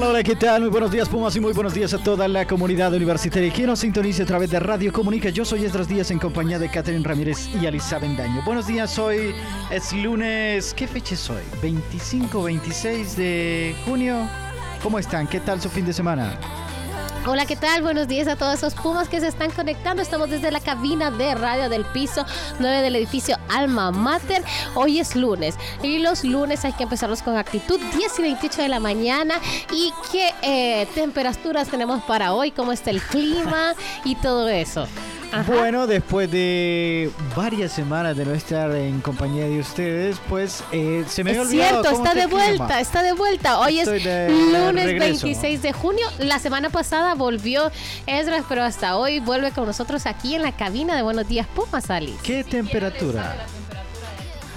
Hola, hola, ¿qué tal? Muy buenos días, Pumas, y muy buenos días a toda la comunidad universitaria que nos sintoniza a través de Radio Comunica. Yo soy Esdras Díaz en compañía de Catherine Ramírez y Alisa Bendaño. Buenos días, hoy es lunes. ¿Qué fecha es hoy? 25, 26 de junio. ¿Cómo están? ¿Qué tal su fin de semana? Hola, ¿qué tal? Buenos días a todos esos pumas que se están conectando. Estamos desde la cabina de radio del piso 9 del edificio Alma Mater. Hoy es lunes y los lunes hay que empezarlos con actitud. 10 y 28 de la mañana. ¿Y qué eh, temperaturas tenemos para hoy? ¿Cómo está el clima? Y todo eso. Ajá. Bueno, después de varias semanas de no estar en compañía de ustedes, pues eh, se me había Es olvidado cierto, está de clima. vuelta, está de vuelta. Hoy Estoy es de- lunes regreso. 26 de junio. La semana pasada volvió Esdras, pero hasta hoy vuelve con nosotros aquí en la cabina de Buenos Días Pumas, Ali. ¿Qué temperatura?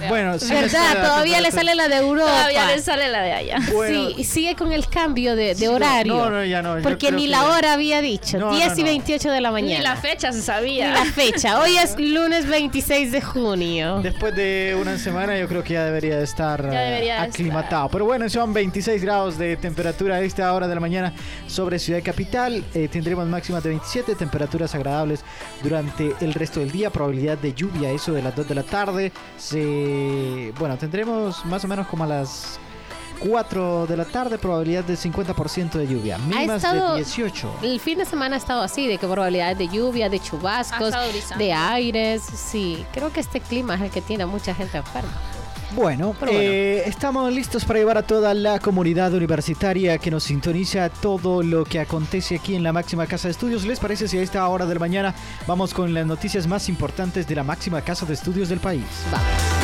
Bueno, sí ¿Verdad? Todavía le sale la de Europa. Todavía le sale la de allá. Bueno. Sí, sigue con el cambio de, de Sí, horario. no, no, ya no, Porque ni la hora había dicho. No, 10 no, y no. 28 de la Ni mañana. la fecha se Ni sabía. la fecha. Hoy es lunes 26 de junio. Después de una semana yo creo que ya debería estar Ya eh, debería de aclimatado. Pero bueno, son 26 grados de temperatura a esta hora de la mañana sobre Ciudad Capital. Eh, tendremos máximas de 27, temperaturas agradables durante el resto del día. Probabilidad de lluvia, eso de las 2 de la tarde. Se, bueno, tendremos más o menos como a las 4 de la tarde, probabilidad de 50% de lluvia. Mínimas estado- de 18. El fin de semana ha estado así, de que probabilidades de lluvia, de chubascos, de aires. Sí, creo que este clima es el que tiene a mucha gente enferma. Bueno, Pero bueno. eh, estamos listos para llevar a toda la comunidad universitaria que nos sintoniza todo lo que acontece aquí en la máxima casa de estudios. ¿Les parece si a esta hora de la mañana vamos con las noticias más importantes de la máxima casa de estudios del país? Vamos.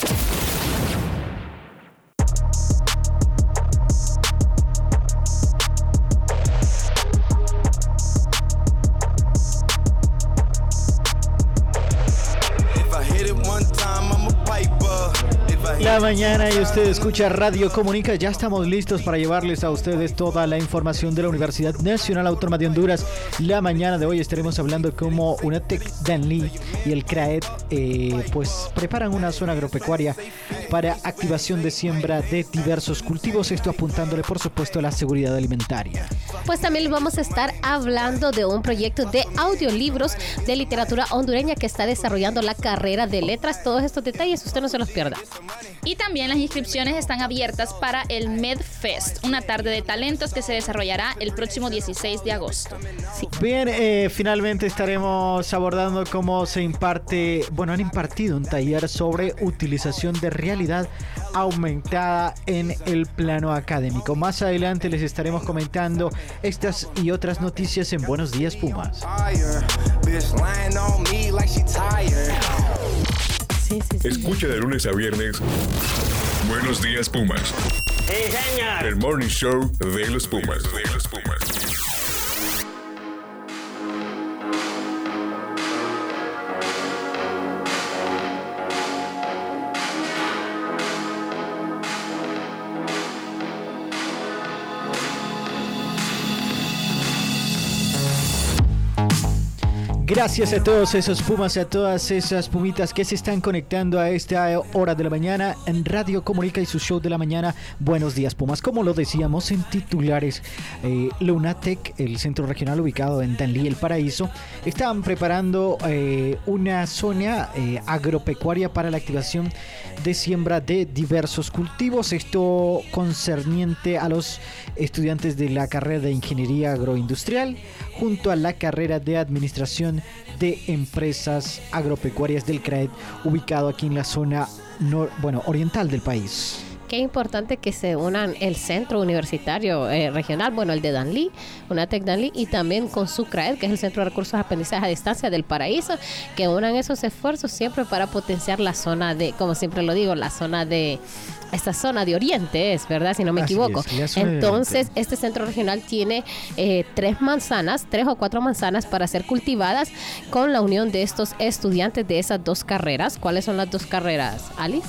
Mañana y usted escucha Radio Comunica, ya estamos listos para llevarles a ustedes toda la información de la Universidad Nacional Autónoma de Honduras. La mañana de hoy estaremos hablando cómo UNATEC Danlí y el CRAED eh, pues preparan una zona agropecuaria para activación de siembra de diversos cultivos, esto apuntándole por supuesto a la seguridad alimentaria. Pues también vamos a estar hablando de un proyecto de audiolibros de literatura hondureña que está desarrollando la carrera de letras. Todos estos detalles usted no se los pierda. También las inscripciones están abiertas para el MedFest, una tarde de talentos que se desarrollará el próximo 16 de agosto. Bien, eh, finalmente estaremos abordando cómo se imparte, bueno, han impartido un taller sobre utilización de realidad aumentada en el plano académico. Más adelante les estaremos comentando estas y otras noticias en Buenos Días Pumas. Sí, sí, sí. Escucha de lunes a viernes. Buenos días, Pumas. El morning show de los Pumas. De los Pumas. Gracias a todos esos pumas, a todas esas pumitas que se están conectando a esta hora de la mañana en Radio Comunica y su show de la mañana. Buenos días, Pumas. Como lo decíamos en titulares, eh, Lunatec, el centro regional ubicado en Danlí, el Paraíso, están preparando eh, una zona eh, agropecuaria para la activación de siembra de diversos cultivos. Esto concerniente a los estudiantes de la carrera de Ingeniería Agroindustrial junto a la carrera de Administración de Empresas Agropecuarias del CRAED, ubicado aquí en la zona nor- bueno, oriental del país. Es importante que se unan el centro universitario eh, regional, bueno, el de Danlí, UNATEC Danlí, y también con SUCRAED, que es el Centro de Recursos de Aprendizaje a Distancia del Paraíso, que unan esos esfuerzos siempre para potenciar la zona de, como siempre lo digo, la zona de esta zona de Oriente es, ¿verdad? Si no me Así equivoco. es, Entonces, este centro regional tiene eh, tres manzanas, tres o cuatro manzanas para ser cultivadas con la unión de estos estudiantes de esas dos carreras. ¿Cuáles son las dos carreras, Alice?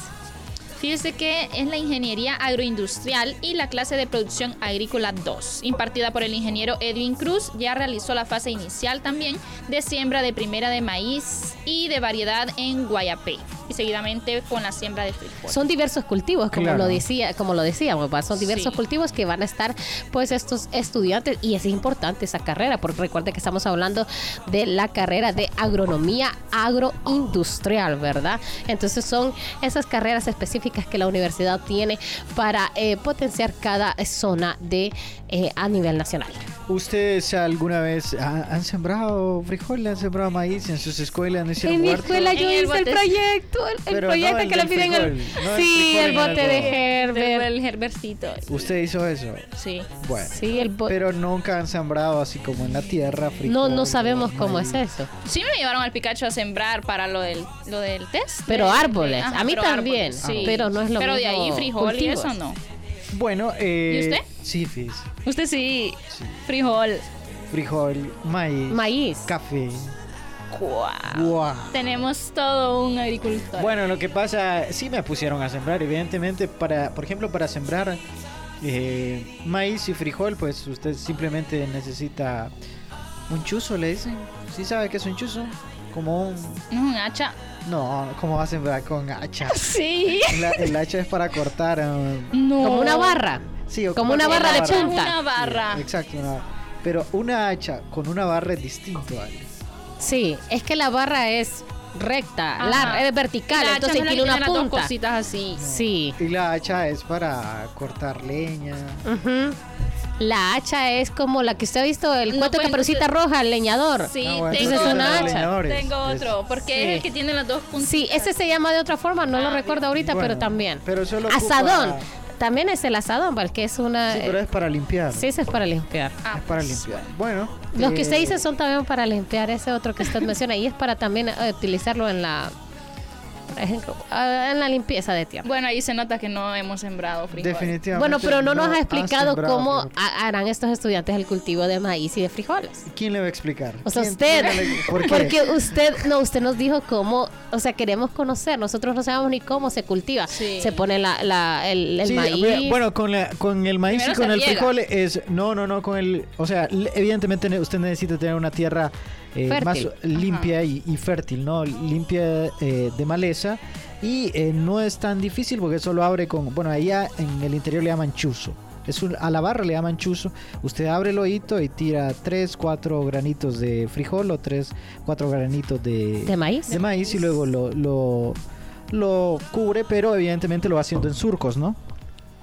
Fíjese que es la ingeniería agroindustrial y la clase de producción agrícola 2, impartida por el ingeniero Edwin Cruz, ya realizó la fase inicial también de siembra de primera de maíz y de variedad en Guayapé, y seguidamente con la siembra de frijol. Son diversos cultivos, como Claro. lo decía, como lo decíamos, ¿va? son diversos Sí. cultivos que van a estar, pues, estos estudiantes y es importante esa carrera, porque recuerde que estamos hablando de la carrera de agronomía agroindustrial, ¿verdad? Entonces son esas carreras específicas que la universidad tiene para eh, potenciar cada zona de eh, a nivel nacional. ¿Ustedes alguna vez ha- han sembrado frijol, han sembrado maíz en sus escuelas? ¿No En mi escuela yo hice el proyecto, el, el Pero no proyecto el que le piden el... frijol, no el sí, frijol el bote de. Herbert. El Herbercito. ¿Usted hizo eso? Sí. Bueno. Sí, el bote. Pero nunca han sembrado así como en la tierra frijol. No, no sabemos cómo maíz. es eso. Sí me llevaron al Picacho a sembrar para lo del, lo del test. Pero de- árboles. ajá, A mí pero también, árboles, sí. pero no es lo Pero de mismo ahí frijol y eso no. Bueno, eh, ¿Y usted? Sí, fíjese. Usted sí, Sí. frijol. Frijol, maíz, Maíz. café. Tenemos todo un agricultor. Bueno, lo que pasa, sí me pusieron a sembrar, evidentemente, para, por ejemplo, para sembrar eh, maíz y frijol, pues usted simplemente necesita un chuzo, le dicen. ¿Sí sabe qué es un chuzo? Como un... ¿No es un hacha? No, ¿cómo va a sembrar con hacha? Sí. La- el hacha es para cortar. eh, No. Como una barra. sí, o Como una barra de punta. Una barra. Sí, exacto, una barra. Pero una hacha con una barra es distinto, Ale. Sí, es que la barra es recta, larga, es vertical, la entonces tiene una dos punta. cositas así. Sí. Y la hacha es para cortar leña. La hacha es como la que usted ha visto, el No, cuento de pues, Caperucita Roja, el leñador. Sí, bueno, tengo es una otro. hacha. Tengo otro, porque Sí. es el que tiene las dos puntitas. Sí, ese se llama de otra forma, no lo Ah, recuerdo ahorita, Bueno, pero también. Pero solo Asadón. También es el asadón, porque es una... Sí, pero es para limpiar. Sí, ese es para limpiar. Ah, es para pues, limpiar. Bueno. Los que eh, usted dice son también para limpiar, ese otro que usted menciona, y es para también eh, utilizarlo en la, por ejemplo, en la limpieza de tierra. Bueno, ahí se nota que no hemos sembrado frijol. Definitivamente. Bueno, pero no nos ha explicado cómo ha- harán estos estudiantes el cultivo de maíz y de frijoles. ¿Quién le va a explicar? O sea, ¿Quién- usted, ¿Por qué? porque usted, no, usted nos dijo cómo, o sea, queremos conocer, nosotros no sabemos ni cómo se cultiva. Sí. Se pone la, la- el, el Sí, maíz. Bueno, con, la- con el maíz Primero y con el frijol es... No, no, no, con el... O sea, evidentemente ne- usted necesita tener una tierra eh, más limpia y, y fértil, ¿no? Limpia eh, de maleza. Y eh, no es tan difícil porque solo abre con... Bueno, allá en el interior le llaman chuzo. Es un- a la barra le llaman chuzo. Usted abre el hoyito y tira 3, 4 granitos de frijol o 3, 4 granitos de, ¿De maíz? de maíz y luego lo, lo, lo cubre, pero evidentemente lo va haciendo en surcos, ¿no?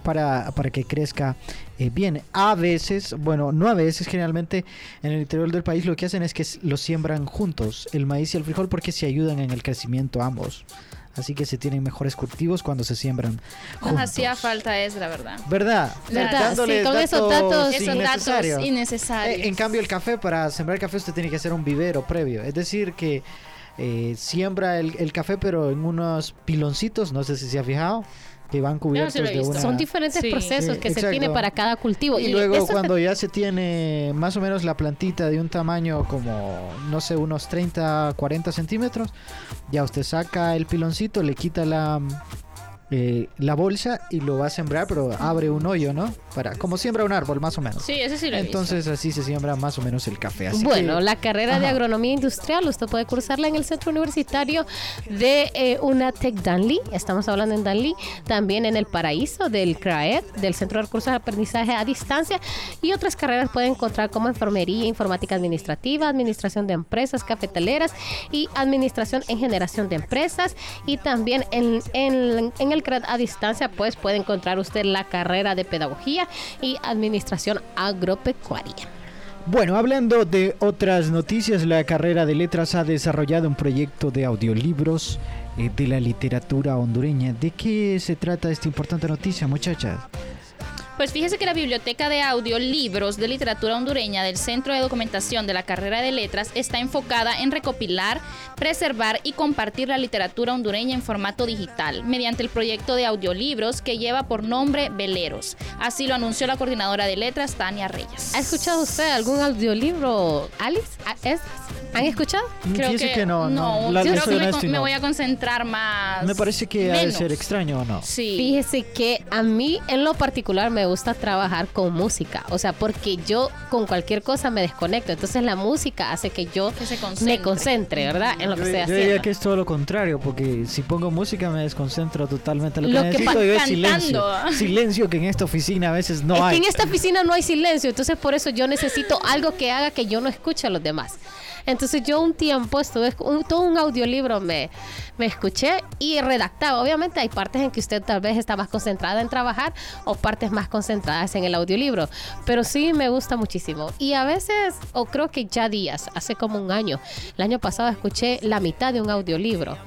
Para, para que crezca eh, bien. A veces, bueno, no a veces, generalmente en el interior del país lo que hacen es que los siembran juntos, el maíz y el frijol, porque se ayudan en el crecimiento ambos. Así que se tienen mejores cultivos cuando se siembran Nos hacía falta es la verdad. ¿Verdad? ¿Verdad? Dándoles Sí, con esos datos- Esos innecesarios. datos innecesarios. Eh, en cambio, el café, para sembrar café, usted tiene que hacer un vivero previo. Es decir, que eh, siembra el, el café, pero en unos piloncitos, no sé si se ha fijado, que van cubiertos de una... Son diferentes Sí. procesos Sí, que se tiene para cada cultivo. Y luego eso- cuando ya se tiene más o menos la plantita de un tamaño como, no sé, unos 30, 40 centímetros, ya usted saca el piloncito, le quita la, eh, la bolsa y lo va a sembrar, pero abre un hoyo, ¿no? Para, como siembra un árbol, más o menos. Sí, ese sí lo he Entonces así se siembra más o menos el café. Así bueno, que- la carrera de agronomía industrial usted puede cursarla en el centro universitario de eh, UNATEC Danlí, estamos hablando en Danlí, también en el Paraíso del CRAED, del Centro de Recursos de Aprendizaje a Distancia, y otras carreras puede encontrar como enfermería, informática administrativa, administración de empresas cafetaleras y administración en generación de empresas, y también en, en, en el CRAED a distancia, pues puede encontrar usted la carrera de pedagogía y administración agropecuaria. Bueno, hablando de otras noticias, la carrera de letras ha desarrollado un proyecto de audiolibros eh, de la literatura hondureña. ¿De qué se trata esta importante noticia, muchachas? Pues fíjese que la Biblioteca de Audiolibros de Literatura Hondureña del Centro de Documentación de la Carrera de Letras está enfocada en recopilar, preservar y compartir la literatura hondureña en formato digital mediante el proyecto de audiolibros que lleva por nombre Veleros. Así lo anunció la coordinadora de letras, Tania Reyes. ¿Ha escuchado usted algún audiolibro, Alice? ¿Ah, ¿Es? ¿Han escuchado? Creo Fíjese que, que no, no, yo creo que me, con- voy a concentrar más. Me parece que ha de menos. ser extraño o no. Sí. Fíjese que a mí en lo particular me gusta trabajar con música, o sea, porque yo con cualquier cosa me desconecto, entonces la música hace que yo Que se concentre. me concentre, ¿verdad? En lo que Yo, estoy yo haciendo. diría que es todo lo contrario, porque si pongo música me desconcentro totalmente. Lo que Lo que necesito yo es silencio. Silencio que en esta oficina a veces no es hay. que en esta oficina no hay silencio, entonces por eso yo necesito algo que haga que yo no escuche a los demás. Entonces yo un tiempo estuve, un- todo un audiolibro me, me escuché y redactaba. Obviamente hay partes en que usted tal vez está más concentrada en trabajar o partes más concentradas en el audiolibro, pero sí me gusta muchísimo. Y a veces, o creo que ya días, hace como un año, el año pasado escuché la mitad de un audiolibro.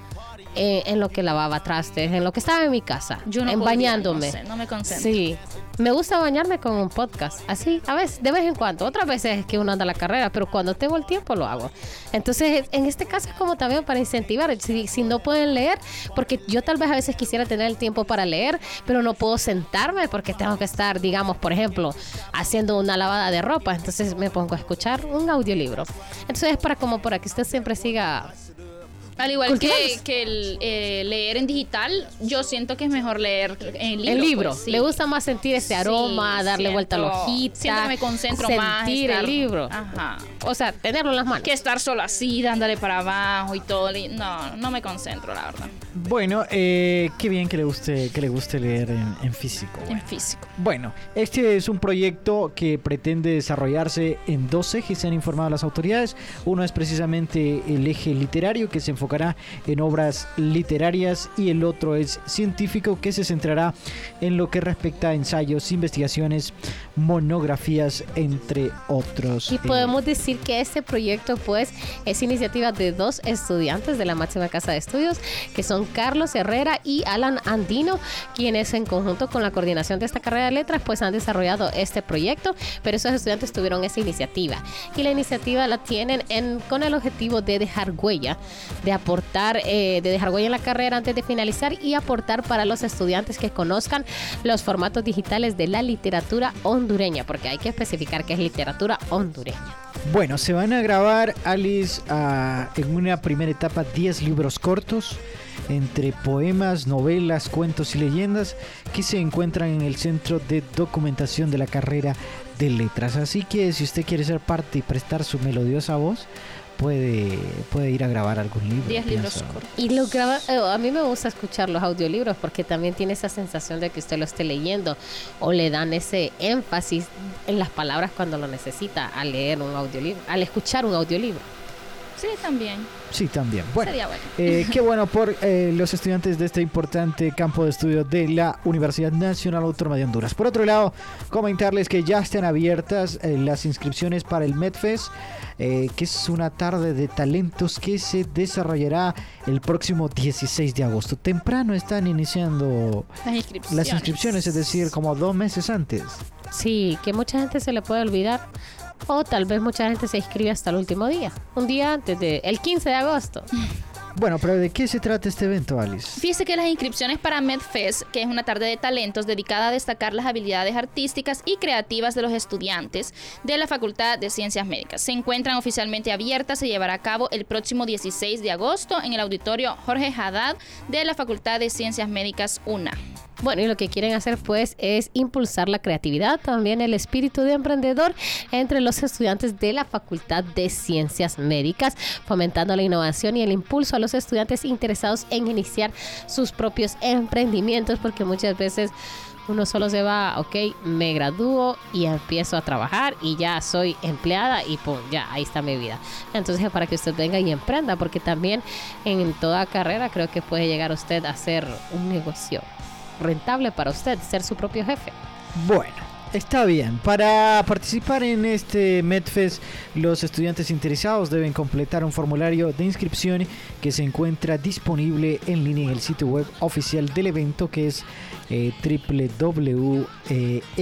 Eh, en lo que lavaba trastes, en lo que estaba en mi casa, Yo no en podría, bañándome. no sé, no me concentro. Sí, me gusta bañarme con un podcast, así, a veces, de vez en cuando. Otras veces es que uno anda a la carrera, pero cuando tengo el tiempo lo hago. Entonces, en este caso es como también para incentivar, si, si no pueden leer, porque yo tal vez a veces quisiera tener el tiempo para leer, pero no puedo sentarme porque tengo que estar, digamos, por ejemplo, haciendo una lavada de ropa. Entonces me pongo a escuchar un audiolibro. Entonces es para como para que usted siempre siga Al igual que, que el, eh, leer en digital, yo siento que es mejor leer en libro. el libro. pues, sí. Le gusta más sentir ese aroma, Sí, darle vuelta a la siento- hojita. Siento que me concentro sentir más. el estar- libro. Ajá. O sea, tenerlo en las manos. Que estar solo así, dándole para abajo y todo. No, no me concentro, la verdad. Bueno, eh, qué bien que le guste, que le guste leer en, en físico. En físico. Bueno, este es un proyecto que pretende desarrollarse en dos ejes, se han informado las autoridades. Uno es precisamente el eje literario, que se enfocará en obras literarias, y el otro es científico, que se centrará en lo que respecta a ensayos, investigaciones, monografías, entre otros. Y Eh, podemos decir que este proyecto, pues, es iniciativa de dos estudiantes de la máxima casa de estudios, que son Carlos Herrera y Alan Andino, quienes en conjunto con la coordinación de esta carrera de letras, pues han desarrollado este proyecto, pero esos estudiantes tuvieron esa iniciativa. Y la iniciativa la tienen en, con el objetivo de dejar huella, de aportar, eh, de dejar huella en la carrera antes de finalizar y aportar para los estudiantes que conozcan los formatos digitales de la literatura hondureña, porque hay que especificar que es literatura hondureña. Bueno, se van a grabar, Alice, en una primera etapa 10 libros cortos entre poemas, novelas, cuentos y leyendas que se encuentran en el Centro de Documentación de la Carrera de Letras. Así que si usted quiere ser parte y prestar su melodiosa voz, puede, puede ir a grabar algún libro. 10 libros cortos. Y lo graba, eh, a mí me gusta escuchar los audiolibros porque también tiene esa sensación de que usted lo esté leyendo o le dan ese énfasis en las palabras cuando lo necesita al leer un audiolibro, al escuchar un audiolibro. Sí, también. Sí, también. Bueno, Sería bueno. Eh, qué bueno por eh, los estudiantes de este importante campo de estudio de la Universidad Nacional Autónoma de Honduras. Por otro lado, comentarles que ya están abiertas eh, las inscripciones para el MedFest, eh, que es una tarde de talentos que se desarrollará el próximo 16 de agosto. Temprano están iniciando Las inscripciones. las inscripciones, es decir, como dos meses antes. Sí, que mucha gente se le puede olvidar o tal vez mucha gente se inscribe hasta el último día, un día antes de el 15 de agosto. Bueno, pero ¿de qué se trata este evento, Alice? Fíjese que las inscripciones para MedFest, que es una tarde de talentos dedicada a destacar las habilidades artísticas y creativas de los estudiantes de la Facultad de Ciencias Médicas, se encuentran oficialmente abiertas. Se llevará a cabo el próximo 16 de agosto en el auditorio Jorge Haddad de la Facultad de Ciencias Médicas UNA. Bueno, y lo que quieren hacer pues es impulsar la creatividad, también el espíritu de emprendedor entre los estudiantes de la Facultad de Ciencias Médicas, fomentando la innovación y el impulso a los estudiantes interesados en iniciar sus propios emprendimientos, porque muchas veces uno solo se va, ok, me gradúo y empiezo a trabajar y ya soy empleada y pum, ya, ahí está mi vida. Entonces, para que usted venga y emprenda, porque también en toda carrera creo que puede llegar usted a hacer un negocio rentable para usted, ser su propio jefe. Bueno, Está bien. Para participar en este MedFest, los estudiantes interesados deben completar un formulario de inscripción que se encuentra disponible en línea en el sitio web oficial del evento, que es eh,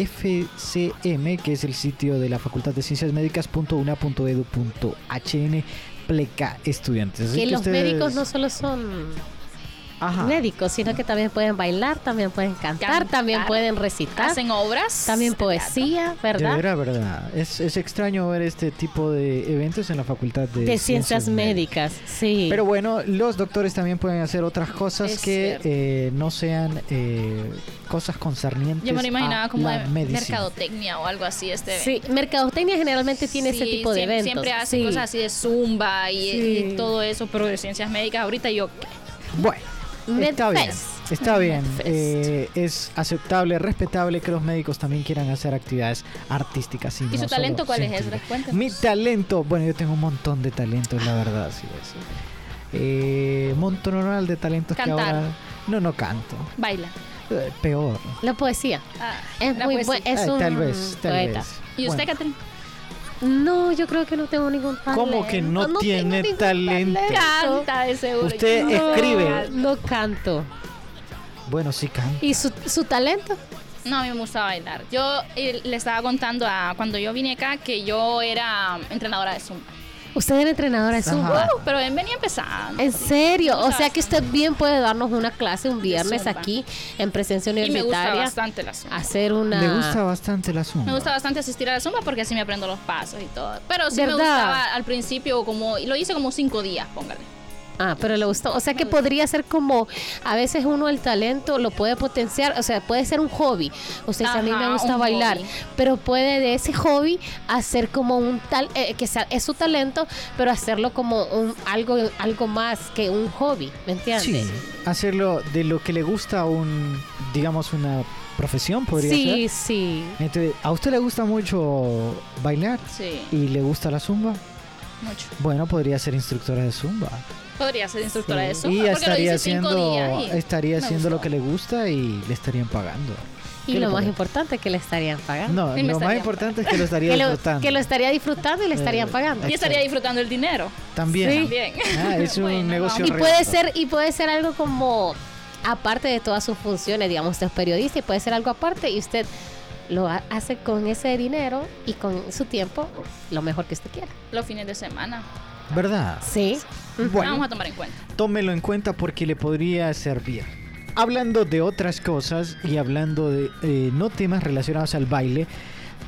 www.fcm, que es el sitio de la Facultad de Ciencias Médicas.una.edu.hn pleca estudiantes. Así Que los ustedes- médicos no solo son Ajá. médicos, sino que también pueden bailar, también pueden cantar, Cantar. también pueden recitar, Hacen obras. también de poesía, De ¿verdad? verdad, verdad. Es, es extraño ver este tipo de eventos en la Facultad de, De ciencias médicas, sí. Pero bueno, los doctores también pueden hacer otras cosas Es que eh, no sean eh, cosas concernientes Yo me lo imaginaba a como la de mercadotecnia o algo así. Este sí, mercadotecnia generalmente tiene ese Sí, tipo de siempre, eventos. Siempre hace sí. cosas así de zumba y, Sí. y todo eso, pero de ciencias médicas. Ahorita yo. Bueno, está bien. Está bien. Eh, es aceptable, respetable que los médicos también quieran hacer actividades artísticas. Y, ¿Y no su talento cuál es, científicas. Ezra? Cuéntanos. Mi talento, bueno, yo tengo un montón de talentos, la verdad, sí es. Eh, montón de talentos Cantar. que ahora no no canto Baila. Eh, peor La poesía. Ah, Es la muy poesía. es Eh, un tal vez tal poeta. vez ¿Y usted, Bueno, Catherine? No, yo creo que no tengo ningún talento. ¿Cómo que no tiene ningún talento? Canta de seguro. Usted escribe. No canto. bueno sí canto ¿Y su, su talento? No, a mí me gusta bailar. Yo eh, le estaba contando a cuando yo vine acá que yo era entrenadora de Zumba. Usted era entrenadora de Zumba. Ajá. Uh, pero él venía empezando. ¿En serio? Me O sea que usted bien puede darnos una clase un viernes aquí en presencia Y me gusta universitaria. bastante la Zumba. Hacer una. le gusta bastante la zumba Me gusta bastante asistir a la Zumba porque así me aprendo los pasos y todo. Pero sí me ¿Verdad? gustaba al principio como... y Lo hice como cinco días, póngale. Ah, pero le gustó. O sea que podría ser como, a veces uno el talento lo puede potenciar, o sea, puede ser un hobby. O sea, si a mí me gusta bailar, hobby. pero puede de ese hobby hacer como un tal, eh, que sea, es su talento, pero hacerlo como un algo, algo más que un hobby, ¿me entiendes? sí hacerlo de lo que le gusta un digamos una profesión podría sí, ser sí. Entonces, a usted le gusta mucho bailar Sí, y le gusta la zumba mucho. bueno podría ser instructora de zumba Podría ser instructora de Sí, Zumba y porque lo estaría haciendo días y estaría haciendo lo que le gusta y le estarían pagando Y ¿Qué le lo más importante que le estarían pagando. no Y lo más importante es que lo estaría Que lo, disfrutando que lo estaría disfrutando y le estarían Eh, pagando. Y estaría disfrutando el dinero. también Sí. Ah, es un Bueno, negocio Y puede ser, y puede ser algo como aparte de todas sus funciones, digamos, usted es periodista y puede ser algo aparte y usted lo ha- hace con ese dinero y con su tiempo lo mejor que usted quiera. Los fines de semana. Verdad Sí. bueno Vamos a tomar en cuenta. tómelo en cuenta porque le podría servir. Hablando de otras cosas y hablando de eh, no temas relacionados al baile,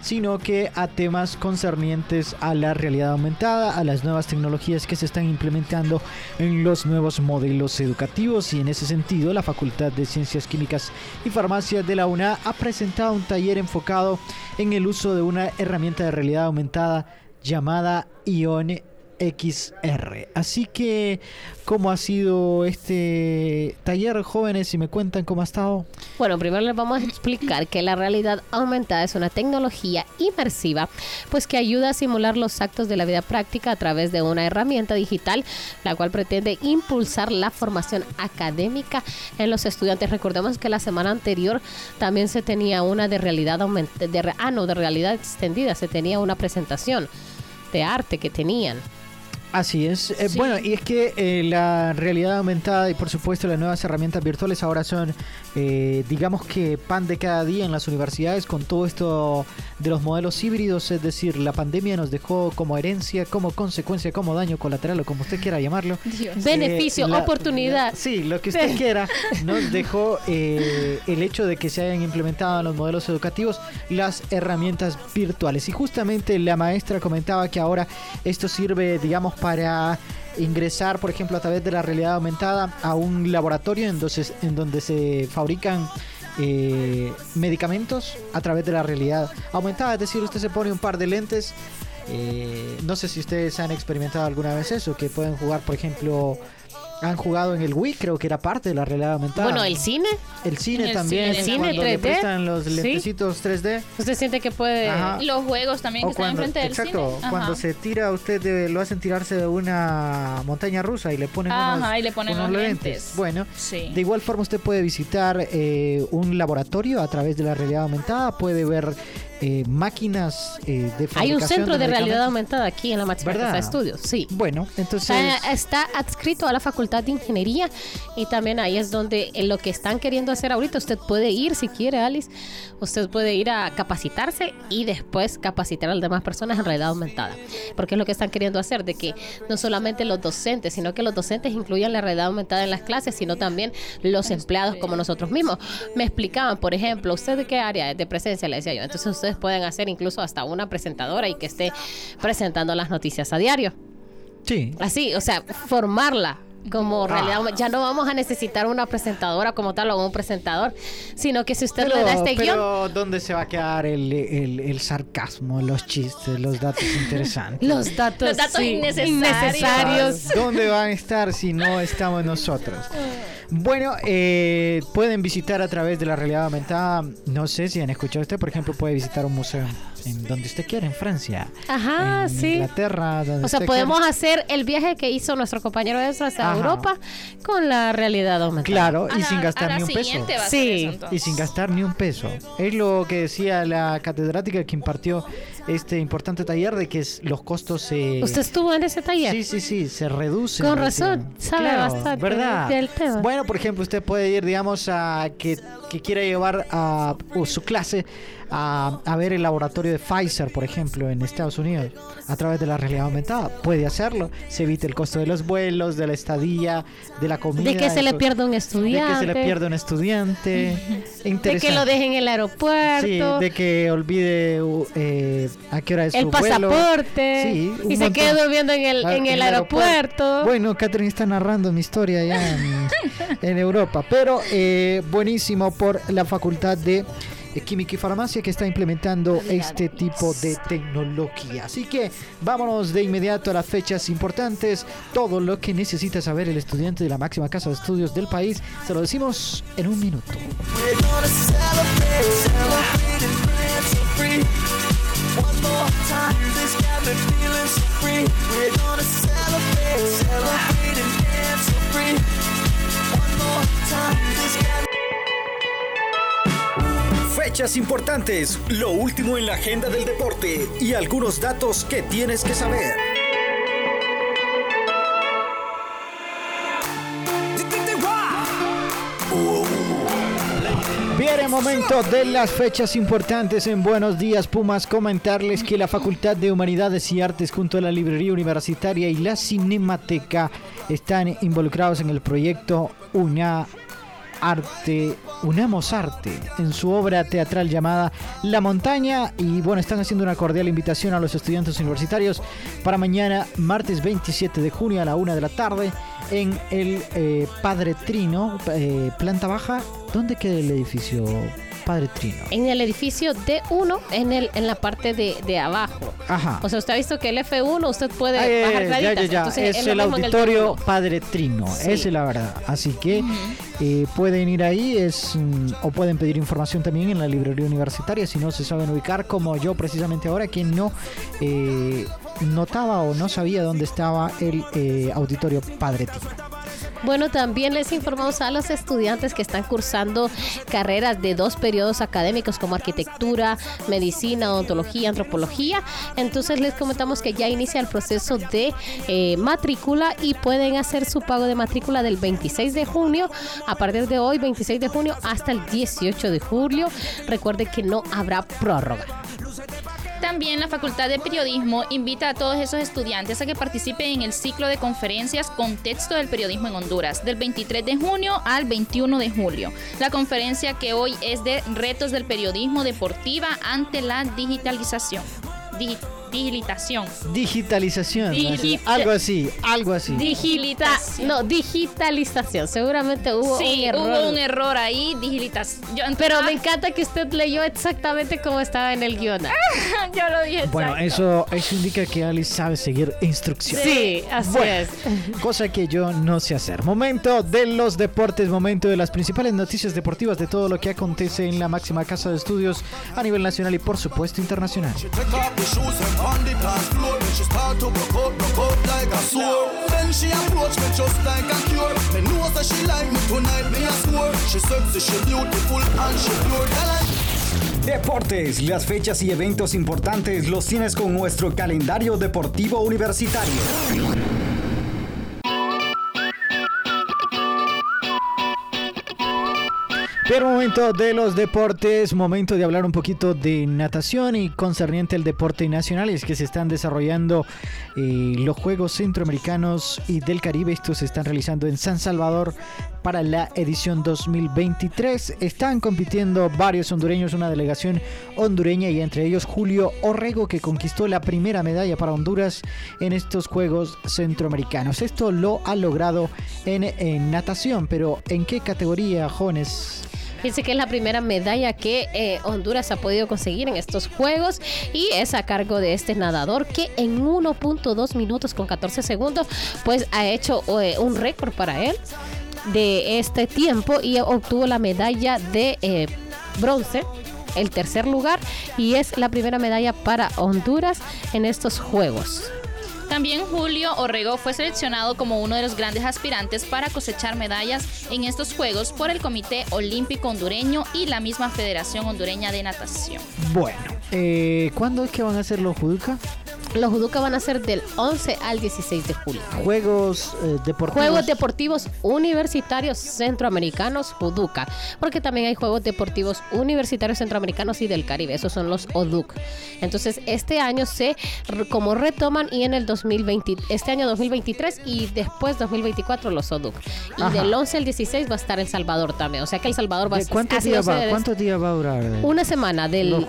sino que a temas concernientes a la realidad aumentada, a las nuevas tecnologías que se están implementando en los nuevos modelos educativos y en ese sentido la Facultad de Ciencias Químicas y Farmacia de la UNA ha presentado un taller enfocado en el uso de una herramienta de realidad aumentada llamada ION XR. Así que, ¿cómo ha sido este taller, jóvenes? Si me cuentan cómo ha estado. Bueno, primero les vamos a explicar que la realidad aumentada es una tecnología inmersiva, pues que ayuda a simular los actos de la vida práctica a través de una herramienta digital, la cual pretende impulsar la formación académica en los estudiantes. Recordemos que la semana anterior también se tenía una de realidad aumentada, ah, no, de realidad extendida, se tenía una presentación de arte que tenían. Así es. Eh, Sí. Bueno, y es que eh, la realidad aumentada y por supuesto las nuevas herramientas virtuales ahora son, eh, digamos que pan de cada día en las universidades con todo esto de los modelos híbridos, es decir, la pandemia nos dejó como herencia, como consecuencia, como daño colateral o como usted quiera llamarlo. Dios. Beneficio, Eh, la- oportunidad. la- sí, lo que usted quiera. Nos dejó eh, el hecho de que se hayan implementado en los modelos educativos las herramientas virtuales. Y justamente la maestra comentaba que ahora esto sirve, digamos, para ingresar, por ejemplo, a través de la realidad aumentada a un laboratorio en en donde se fabrican eh, medicamentos a través de la realidad aumentada. Es decir, usted se pone un par de lentes. eh, no sé si ustedes han experimentado alguna vez eso, que pueden jugar, por ejemplo, han jugado en el Wii, creo que era parte de la realidad aumentada. Bueno, el cine, el cine el también, cine, el cine cuando le 3D, prestan los sí. lentecitos 3D. usted siente que puede... Ajá. Los juegos también que O están cuando, enfrente del exacto, cine. Cuando se tira usted de- lo hacen tirarse de una montaña rusa y le ponen Ajá, unos, y le ponen unos los lentes. lentes. Bueno, Sí. de igual forma usted puede visitar eh, un laboratorio a través de la realidad aumentada, puede ver eh, máquinas eh, de Hay un fabricación centro de realidad aumentada aquí en la máxima de estudios, sí. Bueno, entonces... Está, está adscrito a la Facultad de Ingeniería y también ahí es donde en lo que están queriendo hacer ahorita usted puede ir si quiere, Alice. Usted puede ir a capacitarse y después capacitar a las demás personas en realidad aumentada. Porque es lo que están queriendo hacer, de que no solamente los docentes, sino que los docentes incluyan la realidad aumentada en las clases, sino también los empleados como nosotros mismos. Me explicaban, por ejemplo, ¿usted de qué área de presencia? Le decía yo. Entonces ustedes pueden hacer incluso hasta una presentadora y que esté presentando las noticias a diario. Sí. Así, o sea, formarla como realidad. Ya no vamos a necesitar una presentadora como tal o un presentador, sino que si usted le da este guion, pero ¿dónde se va a quedar el, el- el sarcasmo, los chistes, los datos interesantes? los datos, Los datos sí, innecesarios. innecesarios. ¿Dónde van a estar si no estamos nosotros? Bueno, eh, pueden visitar a través de la realidad aumentada. No sé si han escuchado usted, por ejemplo, puede visitar un museo en donde usted quiera, en Francia, Ajá, en sí. Inglaterra. donde O sea, usted podemos quiera. hacer el viaje que hizo nuestro compañero Ezra hacia Ajá. Europa con la realidad aumentada. Claro, y la- sin gastar ni un peso. siguiente va a Sí, ser eso, Y sin gastar ni un peso. Es lo que decía la catedrática que impartió este importante taller de que es- los costos se... ¿Usted estuvo en ese taller? Sí, sí, sí, se reduce. Con razón, sabe bastante ¿verdad? del tema. Bueno, por ejemplo, usted puede ir, digamos, a que, que quiera llevar a o su clase a, a ver el laboratorio de Pfizer, por ejemplo, en Estados Unidos, a través de la realidad aumentada. Puede hacerlo. Se evita el costo de los vuelos, de la estadía, de la comida. de que se le pierda un de estudiante. que se le pierda un estudiante. de que lo dejen en el aeropuerto. Sí, de que olvide uh, eh, a qué hora es el su vuelo. pasaporte Sí, y se quede durmiendo en el, Ah, en el aeropuerto. Bueno, Catherine está narrando mi historia ya en, en Europa, pero eh, buenísimo por la Facultad de Química y Farmacia que está implementando este tipo de tecnología. Así que vámonos de inmediato a las fechas importantes. Todo lo que necesita saber el estudiante de la máxima casa de estudios del país, se lo decimos en un minuto. Fechas importantes, lo último en la agenda del deporte y algunos datos que tienes que saber. Viene momento de las fechas importantes en Buenos Días Pumas. Comentarles que la Facultad de Humanidades y Artes junto a la Librería Universitaria y la Cinemateca están involucrados en el proyecto Una Arte, Unamos Arte, en su obra teatral llamada La Montaña. Y bueno, están haciendo una cordial invitación a los estudiantes universitarios para mañana, martes 27 de junio a la una de la tarde, en el eh, Padre Trino, eh, planta baja. ¿Dónde queda el edificio Padre Trino? En el edificio D1, en, el, en la parte de, de abajo. Ajá. O sea, usted ha visto que el F1 usted puede Ah, bajar ya, ya, graditas. ya. Entonces, Es el auditorio D1. Padre Trino, Sí. esa es la verdad. Así que eh, pueden ir ahí es, mm, o pueden pedir información también en la librería universitaria si no se saben ubicar, como yo precisamente ahora, que no eh, notaba o no sabía dónde estaba el eh, auditorio Padre Trino. Bueno, también les informamos a los estudiantes que están cursando carreras de dos periodos académicos como arquitectura, medicina, odontología, antropología. Entonces les comentamos que ya inicia el proceso de eh, matrícula y pueden hacer su pago de matrícula del 26 de junio a partir de hoy, 26 de junio, hasta el 18 de julio. Recuerde que no habrá prórroga. También la Facultad de Periodismo invita a todos esos estudiantes a que participen en el ciclo de conferencias Contexto del Periodismo en Honduras, del 23 de junio al 21 de julio. La conferencia que hoy es de Retos del Periodismo Deportiva ante la digitalización. Digi- Digitalización, ¿no? Digita- algo así, algo así. Digita no, digitalización. Seguramente hubo sí, un error. hubo un error ahí, digitación. Yo- Pero Ah, me encanta que usted leyó exactamente como estaba en el guion. yo lo dije Bueno, exacto. eso, eso indica que Alice sabe seguir instrucciones. Sí, así Bueno, es. Cosa que yo no sé hacer. Momento de los deportes, momento de las principales noticias deportivas de todo lo que acontece en la máxima casa de estudios a nivel nacional y por supuesto internacional. On the dance floor. She start to broke out, broke out like a sword. Then she approach me just like a cure. Me know that she like me tonight, me a score. She sexy, she beautiful and she pure. Deportes, las fechas y eventos importantes los tienes con nuestro calendario deportivo universitario. Momento de los deportes, momento de hablar un poquito de natación y concerniente al deporte nacional, es que se están desarrollando eh, los Juegos Centroamericanos y del Caribe, estos se están realizando en San Salvador para la edición 2023. Están compitiendo varios hondureños, una delegación hondureña y entre ellos Julio Orrego que conquistó la primera medalla para Honduras en estos Juegos Centroamericanos. Esto lo ha logrado en, en natación, pero ¿en qué categoría, jóvenes? Dice que es la primera medalla que eh, Honduras ha podido conseguir en estos Juegos y es a cargo de este nadador que en 1.2 minutos con 14 segundos pues ha hecho eh, un récord para él de este tiempo y obtuvo la medalla de eh, bronce el tercer lugar y es la primera medalla para Honduras en estos Juegos. También Julio Orrego fue seleccionado como uno de los grandes aspirantes para cosechar medallas en estos Juegos por el Comité Olímpico Hondureño y la misma Federación Hondureña de Natación. Bueno, eh, ¿cuándo es que van a hacer los Juduca? Los Juduca van a ser del 11 al 16 de julio. Juegos eh, deportivos. Juegos Deportivos Universitarios Centroamericanos Juduca, porque también hay Juegos Deportivos Universitarios Centroamericanos y del Caribe, esos son los ODUC. Entonces, este año se como retoman y en el 2020, este año 2023 y después 2024 los ODUC. Y Ajá. del 11 al 16 va a estar El Salvador también, o sea que El Salvador va a ¿De ¿Cuántos días va a va, ser ¿Cuántos días va a durar? eh, una semana del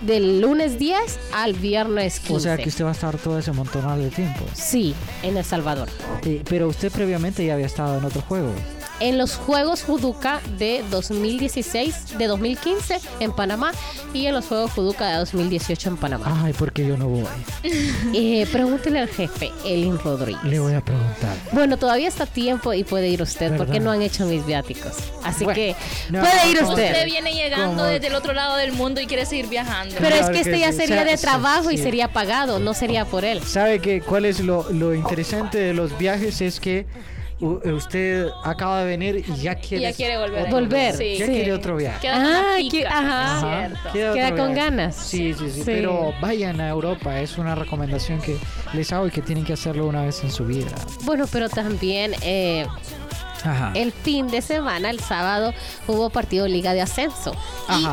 del lunes 10 al viernes 15. O sea que usted va a estar todo ese montonal de tiempo. Sí, en El Salvador. Eh, pero usted previamente ya había estado en otro juego. En los Juegos Juduca de 2016, de 2015 en Panamá y en los Juegos Juduca de 2018 en Panamá. Ay, porque yo no voy. Eh, pregúntele al jefe, Elin Rodríguez. Le voy a preguntar. Bueno, todavía está tiempo y puede ir usted porque ¿Verdad? no han hecho mis viáticos. Así Bueno, que no, puede ir usted. Usted viene llegando ¿Cómo? desde el otro lado del mundo y quiere seguir viajando. Pero es Claro que este que ya sí. sería O sea, de sí, trabajo y sí. sería pagado, no sería por él. ¿Sabe que cuál es lo, lo interesante de los viajes? Es que usted acaba de venir y ya quiere, ya quiere volver. Volver, Sí. Ya sí. quiere otro viaje. Queda Ah, que- ajá. cierto. Queda, Queda otro con viaje. ganas. Sí, sí, sí, Sí. Pero vayan a Europa. Es una recomendación que les hago y que tienen que hacerlo una vez en su vida. Bueno, pero también eh, Ajá. el fin de semana, el sábado, hubo partido Liga de Ascenso y sí.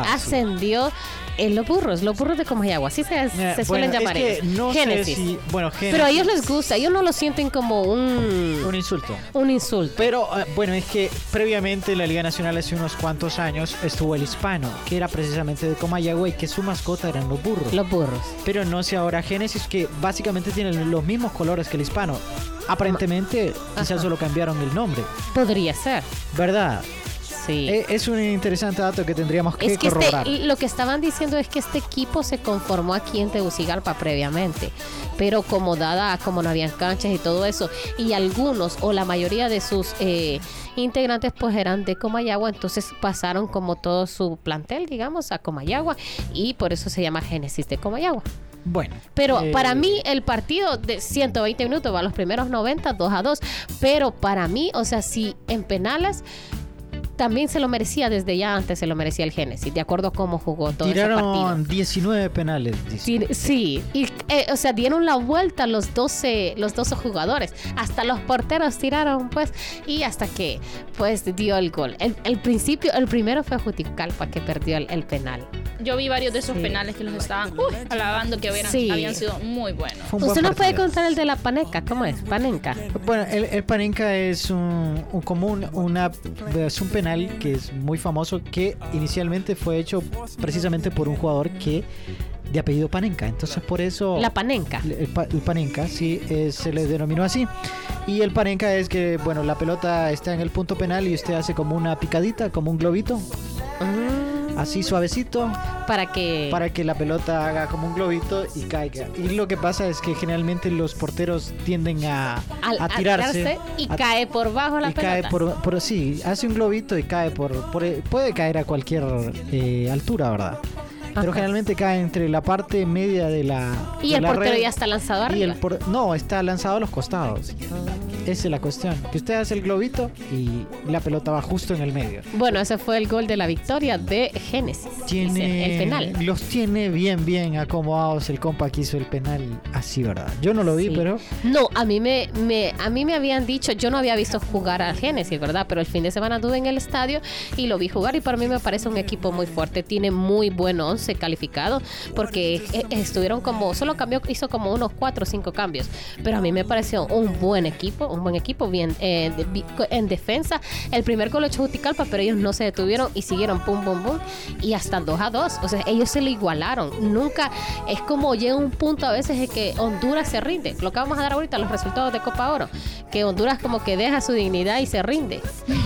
En los burros, los burros de Comayagua, así se, Eh, se suelen bueno, llamar es que ellos. no Génesis. si... Bueno, Pero a ellos Génesis, les gusta, ellos no lo sienten como un, Un insulto. un insulto. Pero eh, bueno, es que previamente en la Liga Nacional hace unos cuantos años estuvo el hispano, que era precisamente de Comayagua y que su mascota eran los burros. Los burros. Pero no sé ahora Génesis, que básicamente tienen los mismos colores que el hispano. Aparentemente, quizás solo cambiaron el nombre, Podría ser, ¿verdad? Sí. Eh, es un interesante dato que tendríamos que es que corroborar. este, lo que estaban diciendo es que este equipo se conformó aquí en Tegucigalpa previamente, pero como dada, como no habían canchas y todo eso, y algunos o la mayoría de sus eh, integrantes pues eran de Comayagua, entonces pasaron como todo su plantel, digamos, a Comayagua y por eso se llama Génesis de Comayagua. Bueno. Pero eh, para mí el partido de 120 minutos va a los primeros 90, 2 a 2. Pero para mí, o sea, si en penales también se lo merecía desde ya antes, se lo merecía el Génesis, de acuerdo a cómo jugó todo ese partido. Tiraron 19 penales, dice. Sí, sí, y, eh, o sea, dieron la vuelta los 12, los 12 jugadores. Hasta los porteros tiraron, pues, y hasta que, pues, dio el gol. El, el principio, el primero fue Juticalpa que perdió el, el penal. Yo vi varios de esos Sí. penales que los estaban uy, alabando que hubieran- Sí. habían sido muy buenos. Buen Usted nos puede contar el de la paneca, ¿cómo es? Panenca. Bueno, el, el Panenka es un, un común, una, es un penal que es muy famoso que inicialmente fue hecho precisamente por un jugador que de apellido Panenka. Entonces por eso La panenca. el, pa- el Panenka sí eh, se le denominó así. Y el Panenka es que bueno la pelota está en el punto penal y usted hace como una picadita, como un globito, así suavecito para que para que la pelota haga como un globito y caiga. Y lo que pasa es que generalmente los porteros tienden a, al, a tirarse y a- cae por bajo la y pelota. cae por, por sí, hace un globito y cae por, por- puede caer a cualquier eh, altura, ¿verdad? Pero generalmente cae entre la parte media de la. Y de el la portero red ya está lanzado y el arriba. por- No, está lanzado a los costados. Esa es la cuestión. Que usted hace el globito y la pelota va justo en el medio. Bueno, ese fue el gol de la victoria de Génesis. Tiene, el penal. Los tiene bien, bien acomodados. El compa que hizo el penal así, ¿verdad? Yo no lo vi, Sí. pero. No, a mí me, me- a mí me habían dicho, yo no había visto jugar al Génesis, ¿verdad? Pero el fin de semana estuve en el estadio y lo vi jugar y para mí me parece un equipo muy fuerte. Tiene muy buen once calificado porque eh, estuvieron como, solo cambió, hizo como unos cuatro o cinco cambios. Pero a mí me pareció un buen equipo, un buen equipo bien eh, de- en defensa. El primer gol lo echó Juticalpa, pero ellos no se detuvieron y siguieron pum, pum, pum. Y hasta 2 a 2. O sea, ellos se lo igualaron. Nunca, es como llega un punto a veces en que Honduras se rinde. Lo que vamos a dar ahorita, los resultados de Copa Oro. Que Honduras como que deja su dignidad y se rinde.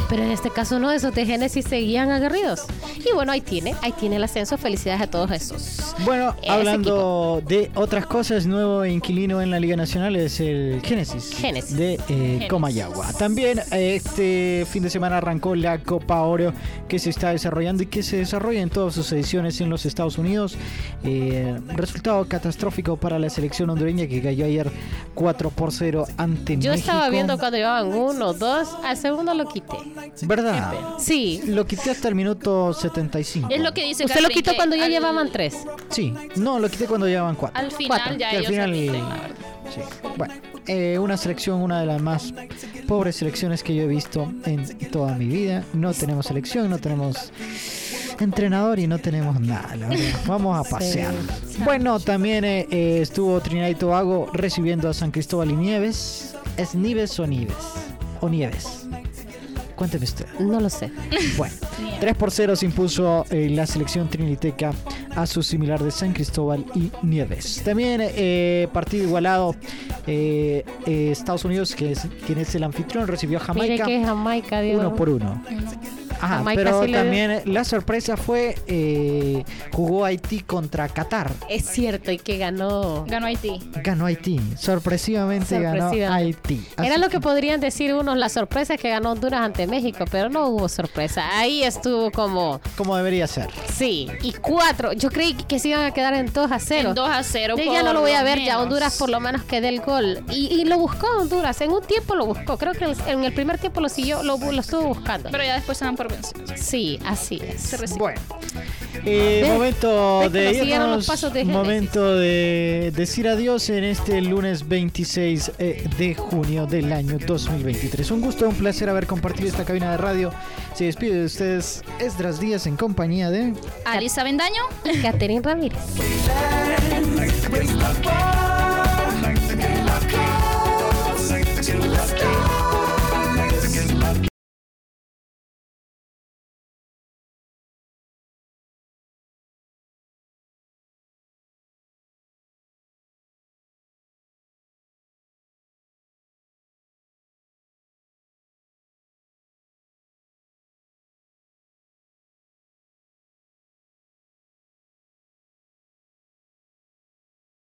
Pero en este caso no, esos de Génesis seguían aguerridos. Y bueno, ahí tiene, ahí tiene el ascenso. Felicidades a todos esos. Bueno, hablando de otras cosas, nuevo inquilino en la Liga Nacional es el Génesis. Génesis. De eh. Comayagua. También eh, este fin de semana arrancó la Copa Oro que se está desarrollando y que se desarrolla en todas sus ediciones en los Estados Unidos. Eh, resultado catastrófico para la selección hondureña que cayó ayer 4 por 0 ante Yo México. estaba viendo cuando llevaban uno, dos, al segundo lo quité. ¿Verdad? Sí. Lo quité hasta el minuto 75. Es lo que dice Usted lo quitó cuando ya al- llevaban tres. Sí, no, lo quité cuando llevaban 4. Al final Cuatro. ya Que al ellos final- la verdad. Sí. Bueno, eh, una selección, una de las más pobres selecciones que yo he visto en toda mi vida. No tenemos selección, no tenemos entrenador y no tenemos nada, la. Vamos a pasear. Bueno, también eh, eh, estuvo Trinidad y Tobago recibiendo a San Cristóbal y Nieves. ¿Es Nieves o Nieves? O Nieves. Cuénteme usted. No lo sé. Bueno, 3 por 0 se impuso eh, la selección triniteca a su similar de San Cristóbal y Nieves. También eh, partido igualado. eh, eh, Estados Unidos, que es, quien es el anfitrión, recibió a Mire Jamaica que Jamaica dio. uno por uno. Ajá, pero le también eh, la sorpresa fue eh, jugó Haití contra Qatar. Es cierto, y que ganó. Ganó Haití. Ganó Haití, sorpresivamente, ganó. Haití. Era lo que podrían decir unos, la sorpresa es que ganó Honduras ante México, pero no hubo sorpresa. Ahí estuvo como, como debería ser. sí, y cuatro. Yo creí que se iban a quedar en 2 a 0. En 2 a 0. Yo ya no lo voy a ver, ya. Honduras por lo menos que dé el gol. Y, y lo buscó Honduras, en un tiempo lo buscó. Creo que en el- primer tiempo lo siguió, lo, lo estuvo buscando. Pero ya después se dan por vencidos. Sí, así es. Se recibe. Bueno, eh, momento de los irnos, pasos de Génesis. momento de decir adiós en este lunes 26 eh, de junio del año 2023. Un gusto, un placer haber compartido esta cabina de radio. Se despide de ustedes Esdras Díaz en compañía de... Alisa Bendaño. Catherine Ramírez.